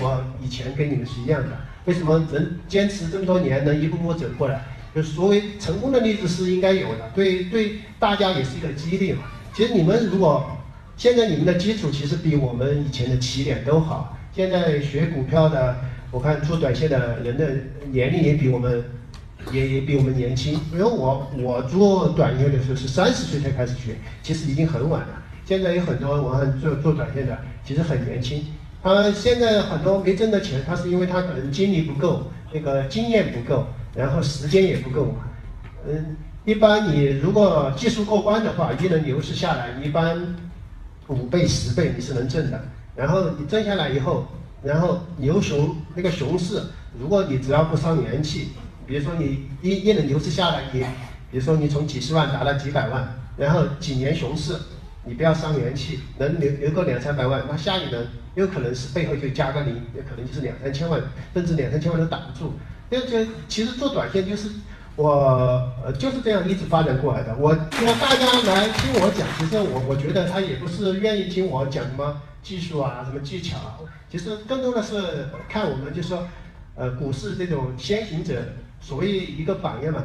我以前跟你们是一样的。为什么能坚持这么多年，能一步步走过来？就是所谓成功的例子是应该有的，对对，大家也是一个激励嘛。其实你们如果现在你们的基础其实比我们以前的起点都好。现在学股票的，我看做短线的人的年龄也比我们也也比我们年轻。因为我我做短线的时候是三十岁才开始学，其实已经很晚了。现在有很多我看做做短线的，其实很年轻。他现在很多没挣的钱，他是因为他可能精力不够，那个经验不够，然后时间也不够。嗯，一般你如果技术过关的话，一轮牛市下来，一般五倍十倍你是能挣的。然后你挣下来以后，然后牛熊那个熊市，如果你只要不伤元气，比如说你一一轮牛市下来，你比如说你从几十万达到几百万，然后几年熊市。你不要伤元气，能留留个两三百万，那下一轮有可能是背后就加个零，有可能就是两三千万，甚至两三千万都挡不住。那就其实做短线就是我就是这样一直发展过来的。我我大家来听我讲，其实我我觉得他也不是愿意听我讲什么技术啊、什么技巧啊，其实更多的是看我们就是说，呃，股市这种先行者，所谓一个榜样嘛。